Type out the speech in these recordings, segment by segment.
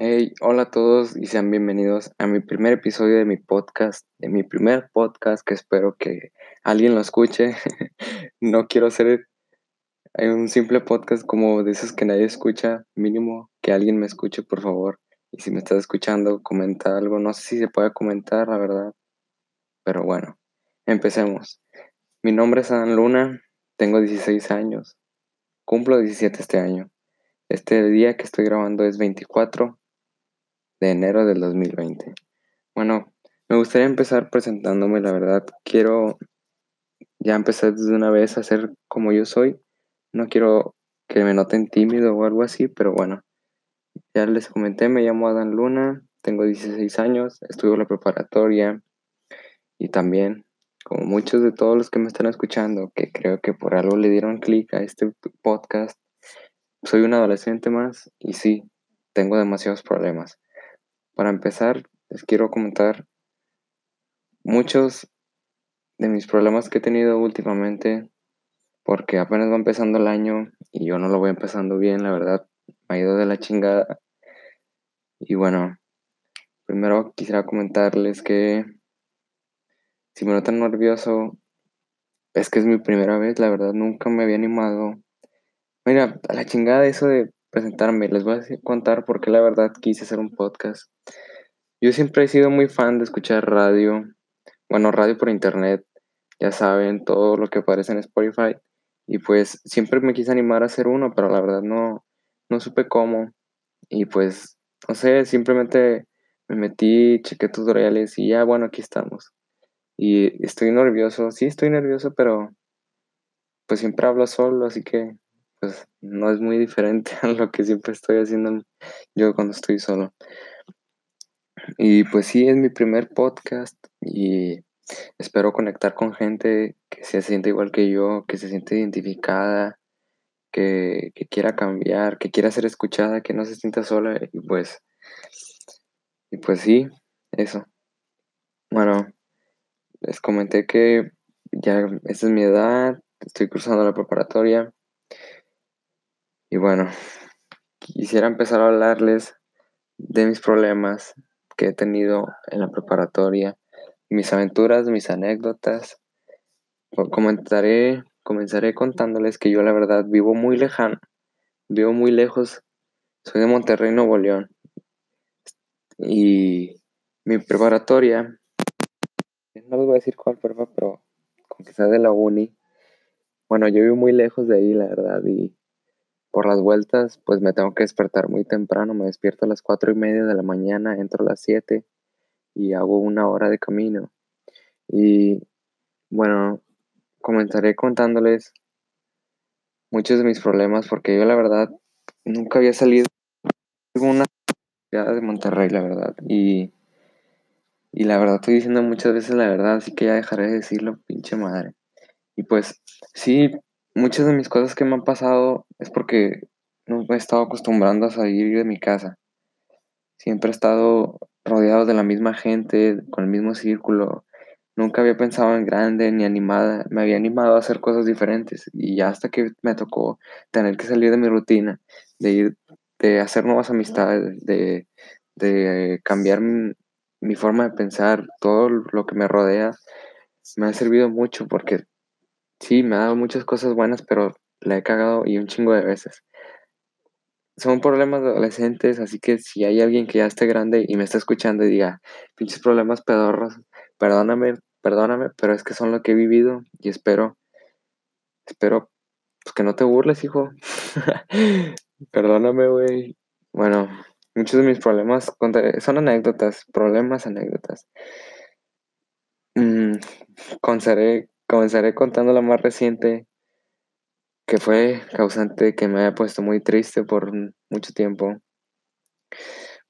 Hey, hola a todos y sean bienvenidos a mi primer episodio de mi podcast, de mi primer podcast que espero que alguien lo escuche. no quiero hacer un simple podcast como de esos que nadie escucha, mínimo que alguien me escuche, por favor. Y si me estás escuchando, comenta algo. No sé si se puede comentar, la verdad. Pero bueno, empecemos. Mi nombre es Adán Luna, tengo 16 años, cumplo 17 este año. Este día que estoy grabando es 24 de enero del 2020. Bueno, me gustaría empezar presentándome, la verdad. Quiero ya empezar desde una vez a ser como yo soy. No quiero que me noten tímido o algo así, pero bueno. Ya les comenté, me llamo Adán Luna, tengo 16 años, estudio la preparatoria y también, como muchos de todos los que me están escuchando, que creo que por algo le dieron clic a este podcast, soy un adolescente más y sí, tengo demasiados problemas. Para empezar, les quiero comentar muchos de mis problemas que he tenido últimamente, porque apenas va empezando el año y yo no lo voy empezando bien, la verdad, me ha ido de la chingada. Y bueno, primero quisiera comentarles que si me notan nervioso, es que es mi primera vez, la verdad, nunca me había animado. Mira, a la chingada eso de presentarme. Les voy a contar por qué la verdad quise hacer un podcast. Yo siempre he sido muy fan de escuchar radio. Bueno, radio por internet. Ya saben, todo lo que aparece en Spotify. Y pues siempre me quise animar a hacer uno, pero la verdad no, no supe cómo. Y pues, no sé, simplemente me metí, chequé tutoriales y ya, bueno, aquí estamos. Y estoy nervioso, sí estoy nervioso, pero pues siempre hablo solo, así que pues no es muy diferente a lo que siempre estoy haciendo yo cuando estoy solo. Y pues sí, es mi primer podcast y espero conectar con gente que se siente igual que yo, que se siente identificada, que, que quiera cambiar, que quiera ser escuchada, que no se sienta sola y pues, y pues sí, eso. Bueno, les comenté que ya esta es mi edad, estoy cruzando la preparatoria y bueno, quisiera empezar a hablarles de mis problemas que he tenido en la preparatoria, mis aventuras, mis anécdotas. Comentaré, comenzaré contándoles que yo la verdad vivo muy lejano, vivo muy lejos, soy de Monterrey, Nuevo León. Y mi preparatoria, no les voy a decir cuál prepa, pero con de la uni. Bueno, yo vivo muy lejos de ahí, la verdad, y por las vueltas, pues me tengo que despertar muy temprano, me despierto a las cuatro y media de la mañana, entro a las 7 y hago una hora de camino. Y bueno, comenzaré contándoles muchos de mis problemas porque yo la verdad nunca había salido de una ciudad de Monterrey, la verdad. Y, y la verdad estoy diciendo muchas veces la verdad, así que ya dejaré de decirlo, pinche madre. Y pues sí, muchas de mis cosas que me han pasado es porque no me he estado acostumbrando a salir de mi casa. Siempre he estado rodeado de la misma gente, con el mismo círculo. Nunca había pensado en grande ni animada. Me había animado a hacer cosas diferentes. Y ya hasta que me tocó tener que salir de mi rutina, de ir, de hacer nuevas amistades, de, de cambiar mi forma de pensar, todo lo que me rodea, me ha servido mucho porque Sí, me ha dado muchas cosas buenas, pero la he cagado y un chingo de veces. Son problemas adolescentes, así que si hay alguien que ya esté grande y me está escuchando y diga, pinches problemas pedorros, perdóname, perdóname, pero es que son lo que he vivido y espero, espero, pues que no te burles, hijo. perdóname, güey. Bueno, muchos de mis problemas son anécdotas, problemas, anécdotas. Mm, Comenzaré contando la más reciente, que fue causante que me haya puesto muy triste por mucho tiempo.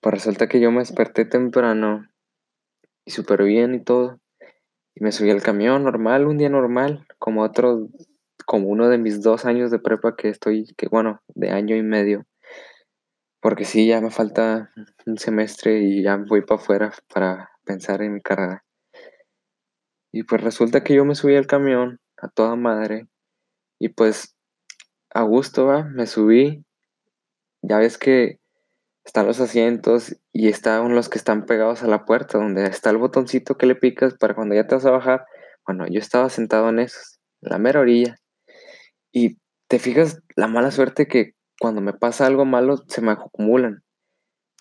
Pues resulta que yo me desperté temprano y súper bien y todo. Y me subí al camión normal, un día normal, como otro, como uno de mis dos años de prepa que estoy, que bueno, de año y medio. Porque sí, ya me falta un semestre y ya voy para afuera para pensar en mi carrera. Y pues resulta que yo me subí al camión a toda madre. Y pues a gusto, va, me subí. Ya ves que están los asientos y están los que están pegados a la puerta, donde está el botoncito que le picas para cuando ya te vas a bajar. Bueno, yo estaba sentado en esos, en la mera orilla. Y te fijas la mala suerte que cuando me pasa algo malo se me acumulan.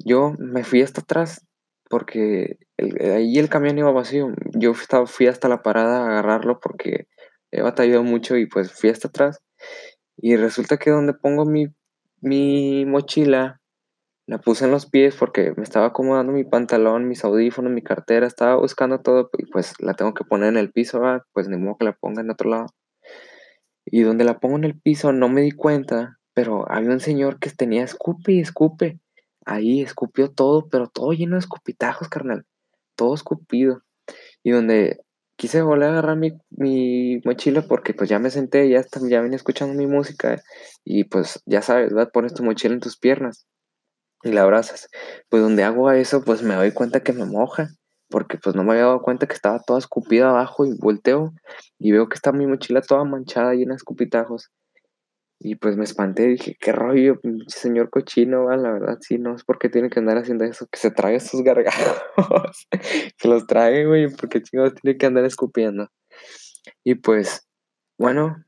Yo me fui hasta atrás porque ahí el camión iba vacío. Yo fui hasta la parada a agarrarlo porque he batallado mucho y pues fui hasta atrás. Y resulta que donde pongo mi, mi mochila, la puse en los pies porque me estaba acomodando mi pantalón, mis audífonos, mi cartera, estaba buscando todo y pues la tengo que poner en el piso, pues ni modo que la ponga en otro lado. Y donde la pongo en el piso no me di cuenta, pero había un señor que tenía escupe y escupe. Ahí escupió todo, pero todo lleno de escupitajos, carnal. Todo escupido. Y donde quise volver a agarrar mi, mochila porque pues ya me senté, ya, ya venía escuchando mi música y pues ya sabes, ¿verdad? Pones tu mochila en tus piernas y la abrazas. Pues donde hago eso, pues me doy cuenta que me moja porque pues no me había dado cuenta que estaba toda escupida abajo y volteo y veo que está mi mochila toda manchada, llena de escupitajos. Y pues me espanté, dije, qué rollo, señor cochino, la verdad, sí, no es porque tiene que andar haciendo eso, que se trague estos gargajos, que los trague, güey, porque chingados tiene que andar escupiendo. Y pues, bueno,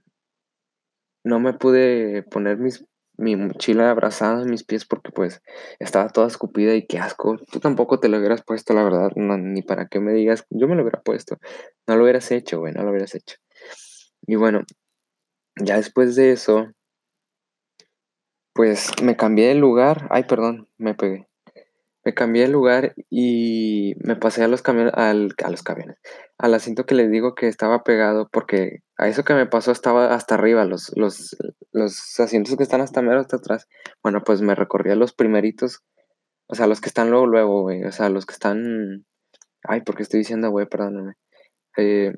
no me pude poner mis, mi mochila abrazada en mis pies porque pues estaba toda escupida y qué asco. Tú tampoco te lo hubieras puesto, la verdad, ni para qué me digas, yo me lo hubiera puesto. No lo hubieras hecho, güey, no lo hubieras hecho. Y bueno, ya después de eso, pues me cambié de lugar. Ay, perdón, me pegué. Me cambié de lugar y me pasé a los camiones, al, a los camiones, al asiento que les digo que estaba pegado, porque a eso que me pasó estaba hasta arriba, los, los, los asientos que están hasta mero hasta atrás. Bueno, pues me recorría los primeritos, o sea, los que están luego, luego, güey, o sea, los que están... Ay, porque estoy diciendo, güey, perdóname. Eh,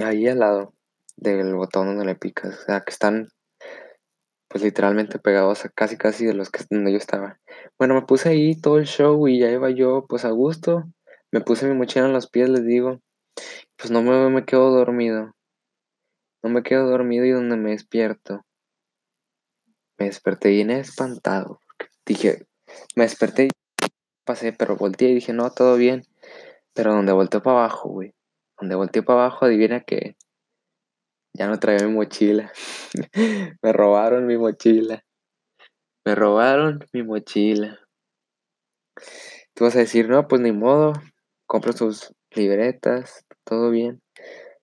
ahí al lado del botón donde le picas, o sea, que están pues literalmente pegados a casi casi de los que donde yo estaba. Bueno, me puse ahí todo el show y ya iba yo pues a gusto. Me puse mi mochila en los pies, les digo. Pues no me, me quedo dormido. No me quedo dormido y donde me despierto. Me desperté bien espantado. Dije, me desperté y pasé, pero volteé y dije, no, todo bien. Pero donde volteó para abajo, güey. Donde volteó para abajo, adivina que ya no traía mi mochila. Me robaron mi mochila. Me robaron mi mochila. Tú vas a decir, no, pues ni modo. Compro sus libretas, todo bien.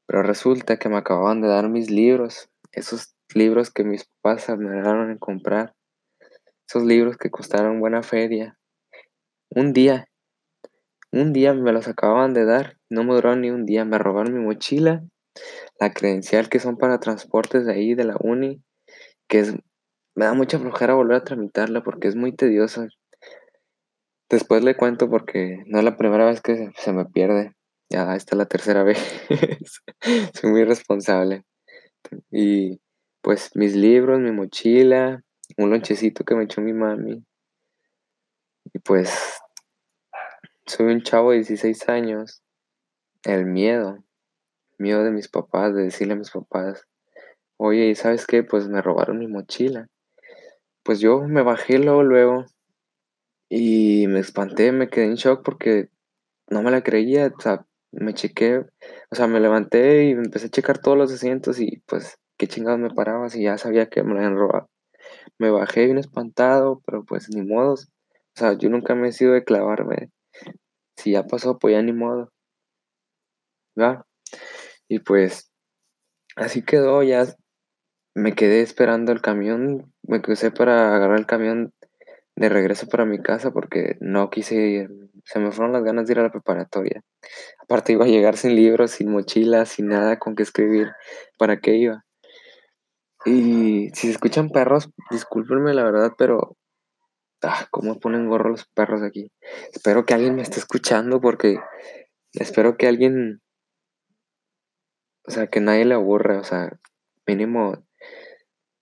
Pero resulta que me acababan de dar mis libros. Esos libros que mis papás me en comprar. Esos libros que costaron buena feria. Un día. Un día me los acababan de dar. No me duraron ni un día. Me robaron mi mochila la credencial que son para transportes de ahí, de la uni, que es, me da mucha flojera volver a tramitarla porque es muy tediosa. Después le cuento porque no es la primera vez que se, me pierde, ya esta es la tercera vez. Soy muy responsable. Y pues mis libros, mi mochila, un lonchecito que me echó mi mami. Y pues soy un chavo de 16 años. El miedo miedo de mis papás, de decirle a mis papás, oye, ¿y sabes qué? Pues me robaron mi mochila. Pues yo me bajé luego, luego y me espanté, me quedé en shock porque no me la creía, o sea, me chequé, o sea, me levanté y empecé a checar todos los asientos y pues qué chingados me paraba si ya sabía que me la habían robado. Me bajé bien espantado, pero pues ni modo. O sea, yo nunca me he sido de clavarme. Si ya pasó, pues ya ni modo. ¿Va? Y pues así quedó, ya me quedé esperando el camión, me crucé para agarrar el camión de regreso para mi casa porque no quise ir, se me fueron las ganas de ir a la preparatoria. Aparte iba a llegar sin libros, sin mochila, sin nada con que escribir, ¿para qué iba? Y si se escuchan perros, discúlpenme la verdad, pero ah, cómo ponen gorro los perros aquí. Espero que alguien me esté escuchando porque espero que alguien o sea, que nadie le aburra, o sea, mínimo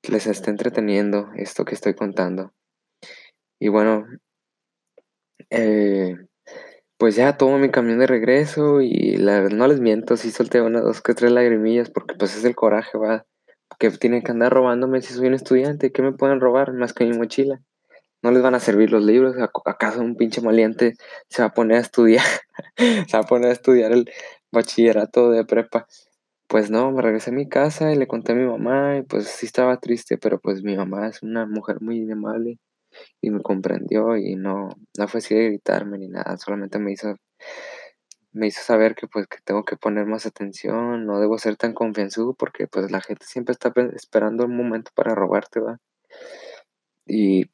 les esté entreteniendo esto que estoy contando. Y bueno, eh, pues ya tomo mi camión de regreso y la, no les miento, sí solté una, dos, que tres lagrimillas porque pues es el coraje, va, que tienen que andar robándome si soy un estudiante, ¿qué me pueden robar más que mi mochila? no les van a servir los libros, ¿acaso un pinche maliente se va a poner a estudiar? se va a poner a estudiar el bachillerato de prepa. Pues no, me regresé a mi casa y le conté a mi mamá y pues sí estaba triste, pero pues mi mamá es una mujer muy amable y me comprendió y no, no fue así de gritarme ni nada, solamente me hizo, me hizo saber que pues que tengo que poner más atención, no debo ser tan confianzudo porque pues la gente siempre está esperando un momento para robarte, va. Y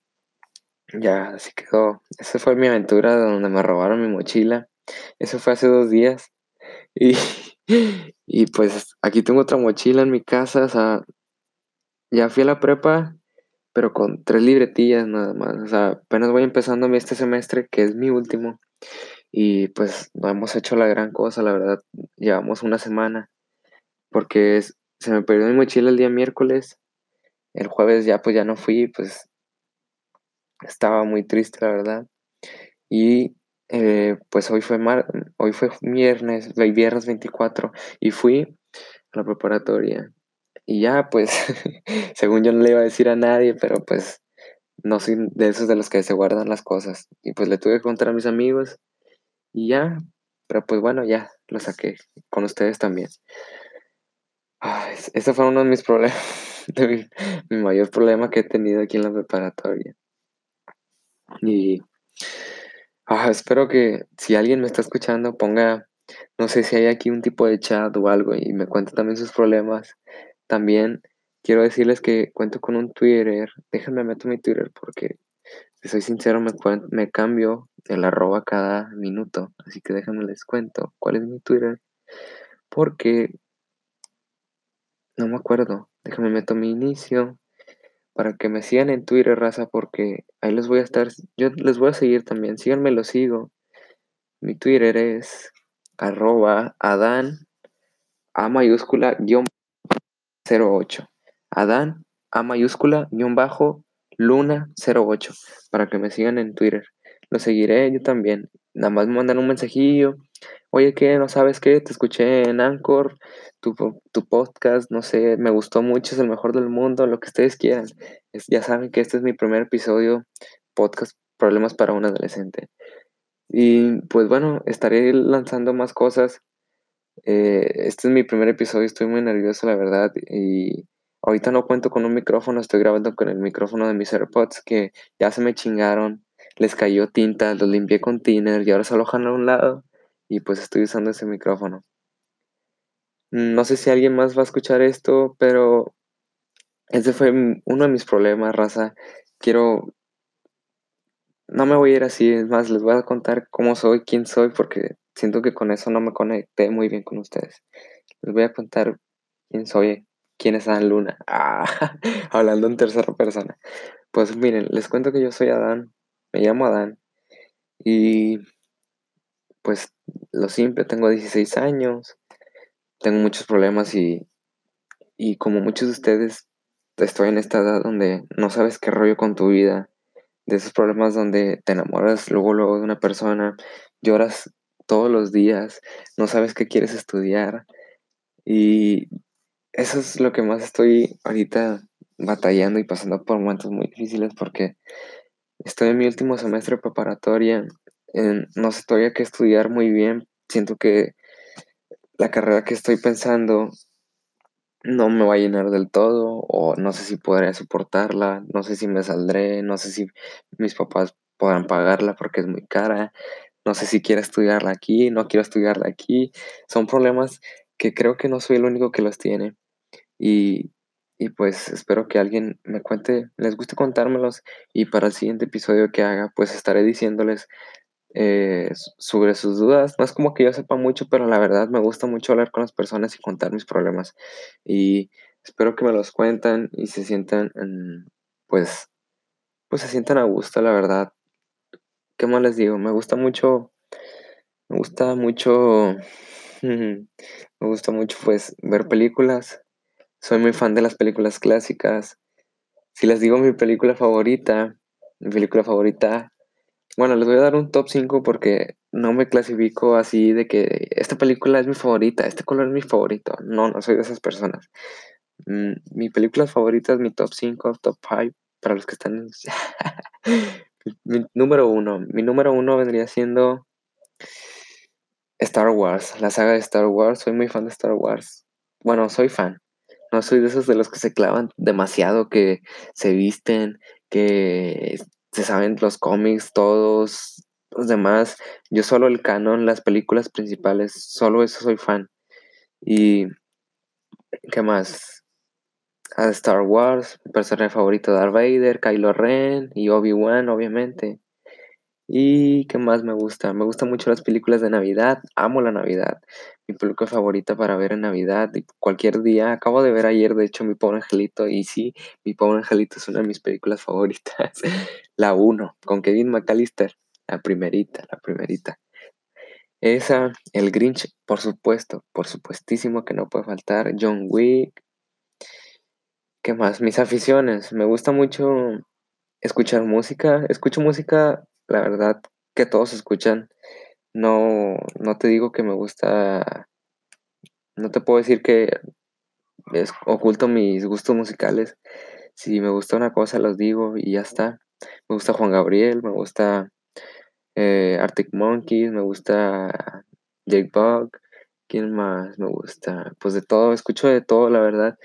ya, así quedó. Esa fue mi aventura donde me robaron mi mochila. Eso fue hace dos días. Y, y pues aquí tengo otra mochila en mi casa. O sea, ya fui a la prepa, pero con tres libretillas nada más. O sea, apenas voy empezando este semestre, que es mi último. Y pues no hemos hecho la gran cosa, la verdad. Llevamos una semana. Porque se me perdió mi mochila el día miércoles. El jueves ya pues ya no fui, pues estaba muy triste, la verdad. Y eh, pues hoy fue, hoy fue viernes, viernes 24, y fui a la preparatoria. Y ya, pues, según yo no le iba a decir a nadie, pero pues no soy de esos de los que se guardan las cosas. Y pues le tuve que contar a mis amigos y ya, pero pues bueno, ya lo saqué con ustedes también. ese fue uno de mis problemas, mi mayor problema que he tenido aquí en la preparatoria. Y espero que si alguien me está escuchando ponga, no sé si hay aquí un tipo de chat o algo y me cuente también sus problemas. También quiero decirles que cuento con un Twitter. Déjenme meter mi Twitter porque, si soy sincero, me, me cambio el arroba cada minuto. Así que déjenme les cuento cuál es mi Twitter. Porque no me acuerdo. Déjame meto mi inicio para que me sigan en Twitter, raza, porque ahí les voy a estar, yo les voy a seguir también, síganme, lo sigo. Mi Twitter es arroba Adán A mayúscula guion 08. Adán A mayúscula guion bajo Luna 08 para que me sigan en Twitter. Lo seguiré yo también. Nada más me mandan un mensajillo. Oye, ¿qué? ¿No sabes qué? Te escuché en Anchor tu, podcast, no sé, me gustó mucho, es el mejor del mundo, lo que ustedes quieran. ya saben que este es mi primer episodio, podcast Problemas para un adolescente. Y pues bueno, estaré lanzando más cosas. Eh, este es mi primer episodio, estoy muy nervioso, la verdad. Y ahorita no cuento con un micrófono, estoy grabando con el micrófono de mis AirPods que ya se me chingaron. Les cayó tinta, los limpié con thinner y ahora se alojan a un lado. Y pues estoy usando ese micrófono. No sé si alguien más va a escuchar esto, pero ese fue uno de mis problemas, raza. Quiero... No me voy a ir así, es más, les voy a contar cómo soy, quién soy, porque siento que con eso no me conecté muy bien con ustedes. Les voy a contar quién soy, quién es Adán Luna. Ah, hablando en tercera persona. Pues miren, les cuento que yo soy Adán, me llamo Adán, y pues lo simple, tengo 16 años, tengo muchos problemas y, y como muchos de ustedes, estoy en esta edad donde no sabes qué rollo con tu vida, de esos problemas donde te enamoras luego, luego de una persona, lloras todos los días, no sabes qué quieres estudiar. Y eso es lo que más estoy ahorita batallando y pasando por momentos muy difíciles porque estoy en mi último semestre preparatoria, no sé todavía qué estudiar muy bien, siento que la carrera que estoy pensando no me va a llenar del todo o no sé si podré soportarla, no sé si me saldré, no sé si mis papás podrán pagarla porque es muy cara, no sé si quiero estudiarla aquí, no quiero estudiarla aquí. Son problemas que creo que no soy el único que los tiene. Y, y pues espero que alguien me cuente, les guste contármelos y para el siguiente episodio que haga pues estaré diciéndoles eh, sobre sus dudas. No es como que yo sepa mucho, pero la verdad me gusta mucho hablar con las personas y contar mis problemas. Y espero que me los cuenten y se sientan, pues, pues se sientan a gusto, la verdad. ¿Qué más les digo? Me gusta mucho, me gusta mucho, me gusta mucho, pues, ver películas. Soy muy fan de las películas clásicas. Si les digo mi película favorita, mi película favorita bueno, les voy a dar un top 5 porque no me clasifico así de que esta película es mi favorita, este color es mi favorito. No, no soy de esas personas. Mm, mi película favorita es mi top 5, top 5. para los que están... mi, número uno. Mi número uno vendría siendo Star Wars, la saga de Star Wars. Soy muy fan de Star Wars. Bueno, soy fan. No soy de esos de los que se clavan demasiado, que se visten, que se saben los cómics, todos los demás. Yo solo el canon, las películas principales, solo eso soy fan. Y ¿qué más? A Star Wars, mi personaje favorito Darth Vader, Kylo Ren y Obi-Wan, obviamente. ¿Y qué más me gusta? Me gustan mucho las películas de Navidad, amo la Navidad. Mi película favorita para ver en Navidad, cualquier día. Acabo de ver ayer, de hecho, Mi Pobre Angelito, y sí, Mi Pobre Angelito es una de mis películas favoritas. la 1, con Kevin McAllister, la primerita, la primerita. Esa, El Grinch, por supuesto, por supuestísimo que no puede faltar. John Wick. ¿Qué más? Mis aficiones. Me gusta mucho escuchar música. Escucho música la verdad que todos escuchan. No, no te digo que me gusta, no te puedo decir que es, oculto mis gustos musicales. Si me gusta una cosa, los digo y ya está. Me gusta Juan Gabriel, me gusta eh, Arctic Monkeys, me gusta Jake Bug. ¿Quién más me gusta? Pues de todo, escucho de todo, la verdad.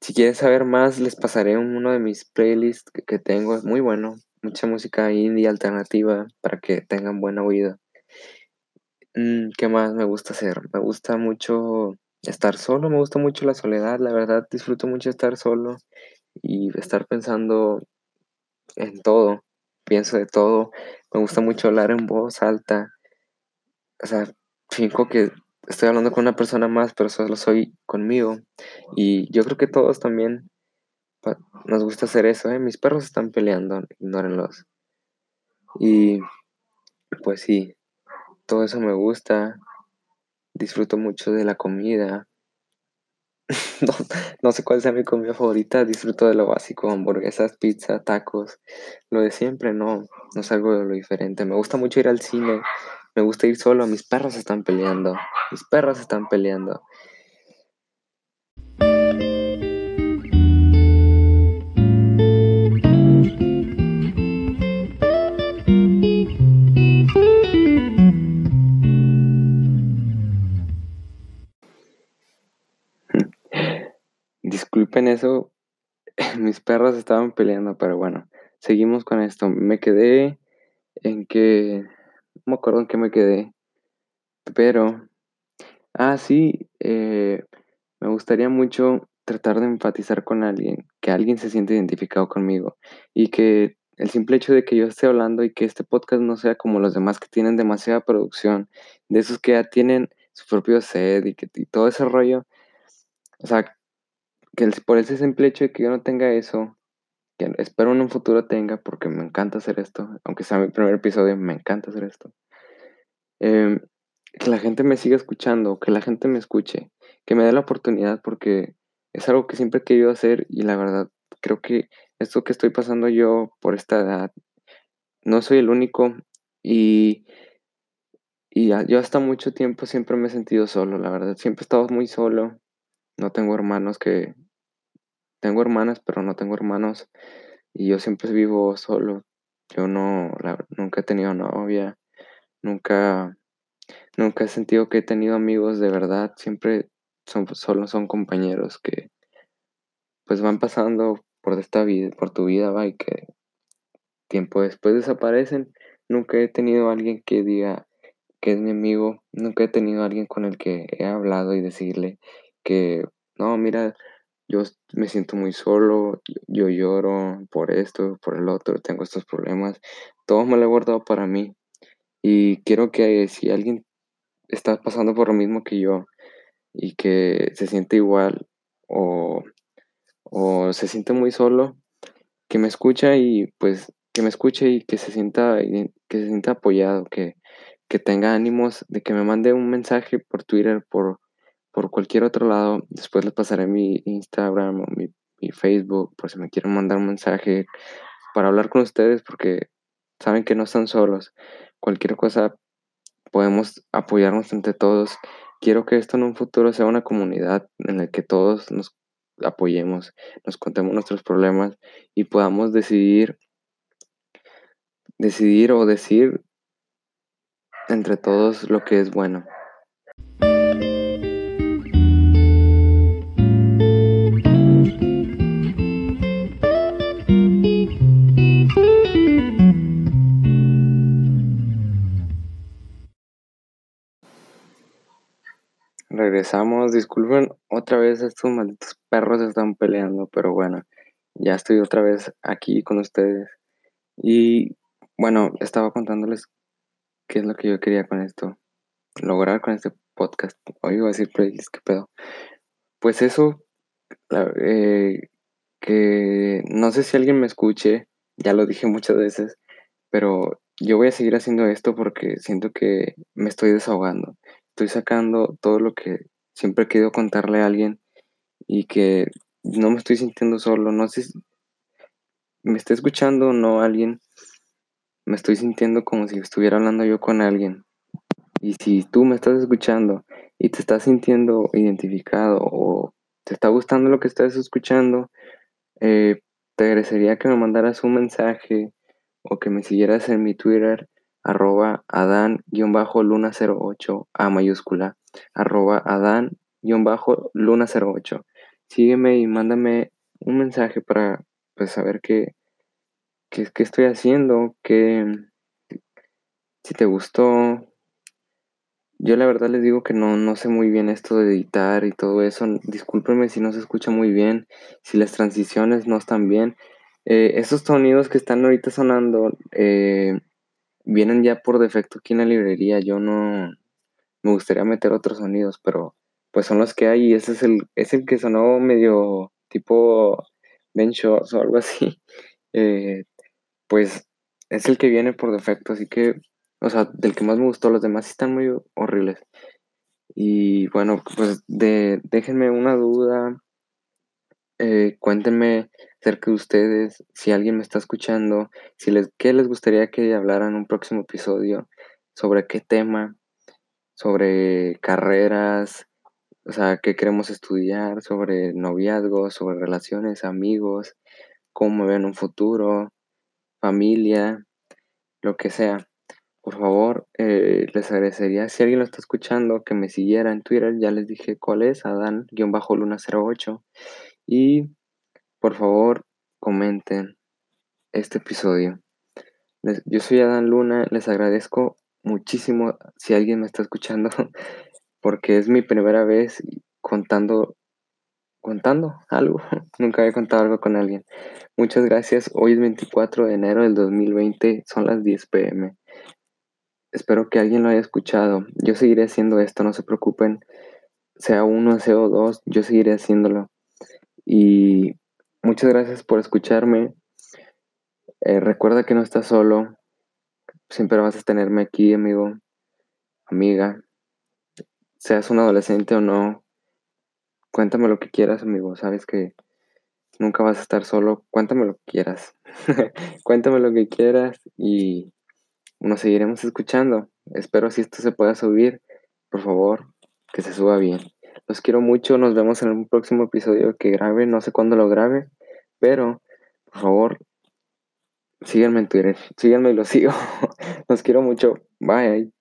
Si quieren saber más, les pasaré uno de mis playlists que, que tengo, es muy bueno mucha música indie alternativa para que tengan buen oído. Mm, ¿Qué más me gusta hacer? Me gusta mucho estar solo, me gusta mucho la soledad, la verdad disfruto mucho estar solo y estar pensando en todo, pienso de todo, me gusta mucho hablar en voz alta, o sea, finco que estoy hablando con una persona más, pero solo soy conmigo y yo creo que todos también nos gusta hacer eso, ¿eh? Mis perros están peleando, ignórenlos. Y pues sí, todo eso me gusta. Disfruto mucho de la comida. no, sé cuál sea mi comida favorita, disfruto de lo básico, hamburguesas, pizza, tacos, lo de siempre, no, no salgo de lo diferente. Me gusta mucho ir al cine, me gusta ir solo, mis perros están peleando, mis perros están peleando. En eso, mis perros estaban peleando, pero bueno, seguimos con esto. Me quedé en que, no me acuerdo en qué me quedé, pero, ah, sí, eh, me gustaría mucho tratar de empatizar con alguien, que alguien se siente identificado conmigo y que el simple hecho de que yo esté hablando y que este podcast no sea como los demás que tienen demasiada producción, de esos que ya tienen su propio set y que y todo ese rollo, o sea, que por ese simple hecho de que yo no tenga eso, que espero en un futuro tenga, porque me encanta hacer esto, aunque sea mi primer episodio, me encanta hacer esto. Em, que la gente me siga escuchando, que la gente me escuche, que me dé la oportunidad, porque es algo que siempre he querido hacer y la verdad creo que esto que estoy pasando yo por esta edad, no soy el único y, y yo hasta mucho tiempo siempre me he sentido solo, la verdad, siempre he estado muy solo, no tengo hermanos que, tengo hermanas, pero no tengo hermanos. Y yo siempre vivo solo. Yo no, nunca he tenido novia. Nunca, nunca he sentido que he tenido amigos de verdad. Siempre son, solo son compañeros que pues van pasando por esta vida, por tu vida, va, y que tiempo después desaparecen. Nunca he tenido alguien que diga que es mi amigo. Nunca he tenido alguien con el que he hablado y decirle que, no, mira, yo me siento muy solo, yo, lloro por esto, por el otro, tengo estos problemas, todo me lo he guardado para mí. Y quiero que si alguien está pasando por lo mismo que yo y que se siente igual o, o se siente muy solo, que me escucha y pues que me escuche y que se sienta, que se sienta apoyado, que, que tenga ánimos de que me mande un mensaje por Twitter, por, por cualquier otro lado. Después les pasaré mi Instagram o mi, Facebook por si me quieren mandar un mensaje para hablar con ustedes porque saben que no están solos. Cualquier cosa podemos apoyarnos entre todos. Quiero que esto en un futuro sea una comunidad en la que todos nos apoyemos, nos contemos nuestros problemas y podamos decidir, decidir o decir entre todos lo que es bueno. Regresamos, disculpen, otra vez estos malditos perros están peleando, pero bueno, ya estoy otra vez aquí con ustedes. Y bueno, estaba contándoles qué es lo que yo quería con esto, lograr con este podcast. Hoy iba a decir playlist, qué pedo. Pues eso, eh, que no sé si alguien me escuche, ya lo dije muchas veces, pero yo voy a seguir haciendo esto porque siento que me estoy desahogando estoy sacando todo lo que siempre he querido contarle a alguien y que no me estoy sintiendo solo. No sé si me está escuchando o no alguien. Me estoy sintiendo como si estuviera hablando yo con alguien. Y si tú me estás escuchando y te estás sintiendo identificado o te está gustando lo que estás escuchando, eh, te agradecería que me mandaras un mensaje o que me siguieras en mi Twitter arroba Adán-Luna08 A mayúscula, arroba Adán-Luna08. Sígueme y mándame un mensaje para pues, saber qué, qué, estoy haciendo, qué, si te gustó. Yo la verdad les digo que no, no sé muy bien esto de editar y todo eso. Discúlpenme si no se escucha muy bien, si las transiciones no están bien. Eh, esos sonidos que están ahorita sonando, eh, vienen ya por defecto aquí en la librería. Yo no me gustaría meter otros sonidos, pero pues son los que hay y ese es el, es el que sonó medio tipo Ben Shows o algo así. Eh, pues es el que viene por defecto, así que, o sea, del que más me gustó, los demás están muy horribles. Y bueno, pues de, déjenme una duda, eh, cuéntenme acerca de ustedes, si alguien me está escuchando, si les, qué les gustaría que hablara en un próximo episodio, sobre qué tema, sobre carreras, o sea, qué queremos estudiar, sobre noviazgos, sobre relaciones, amigos, cómo ven un futuro, familia, lo que sea. Por favor, eh, les agradecería, si alguien lo está escuchando, que me siguiera en Twitter, ya les dije cuál es, Adán-Luna08. Y por favor, comenten este episodio. yo soy Adán Luna, les agradezco muchísimo si alguien me está escuchando, porque es mi primera vez contando, contando algo. Nunca había contado algo con alguien. Muchas gracias. Hoy es 24 de enero del 2020, son las 10 pm. Espero que alguien lo haya escuchado. Yo seguiré haciendo esto, no se preocupen. Sea uno, sea dos, yo seguiré haciéndolo. Y muchas gracias por escucharme. Eh, recuerda que no estás solo. Siempre vas a tenerme aquí, amigo, amiga. Seas un adolescente o no. Cuéntame lo que quieras, amigo. Sabes que nunca vas a estar solo. Cuéntame lo que quieras. Cuéntame lo que quieras y nos seguiremos escuchando. Espero si esto se pueda subir. Por favor, que se suba bien. Los quiero mucho, nos vemos en un próximo episodio que grabe, no sé cuándo lo grabe, pero por favor, síganme en Twitter, síganme y lo sigo. Los quiero mucho, bye.